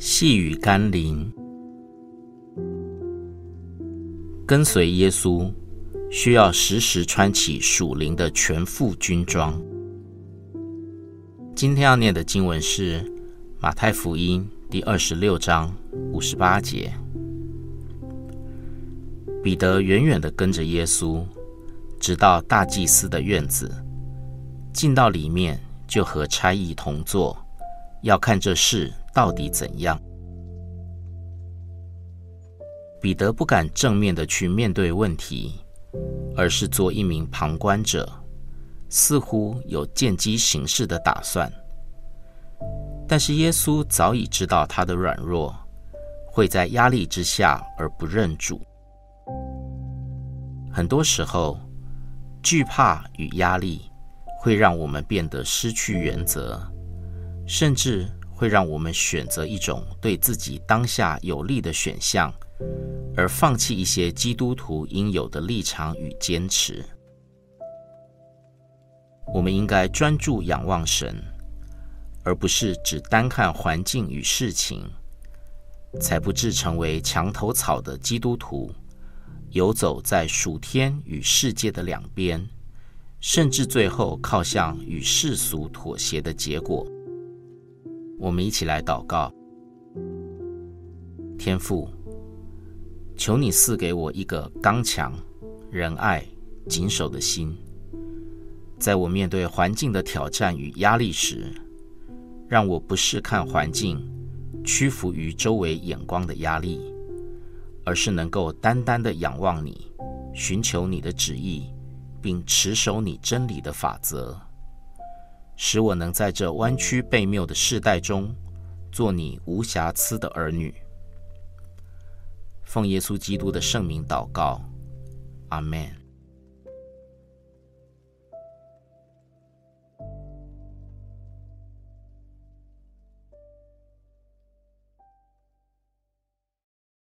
细雨甘霖，跟随耶稣需要时时穿起属灵的全副军装。今天要念的经文是马太福音第二十六章五十八节。彼得远远的跟着耶稣，直到大祭司的院子，进到里面，就和差役同坐，要看这事。到底怎样？彼得不敢正面的去面对问题，而是做一名旁观者，似乎有见机行事的打算。但是耶稣早已知道他的软弱，会在压力之下而不认主。很多时候，惧怕与压力会让我们变得失去原则，甚至，会让我们选择一种对自己当下有利的选项，而放弃一些基督徒应有的立场与坚持。我们应该专注仰望神，而不是只单看环境与事情，才不致成为墙头草的基督徒，游走在属天与世界的两边，甚至最后靠向与世俗妥协的结果。我们一起来祷告，天父，求你赐给我一个刚强、仁爱、谨守的心，在我面对环境的挑战与压力时，让我不是看环境，屈服于周围眼光的压力，而是能够单单的仰望你，寻求你的旨意，并持守你真理的法则。使我能在这弯曲悖谬的世代中，做你无瑕疵的儿女。奉耶稣基督的圣名祷告，阿门。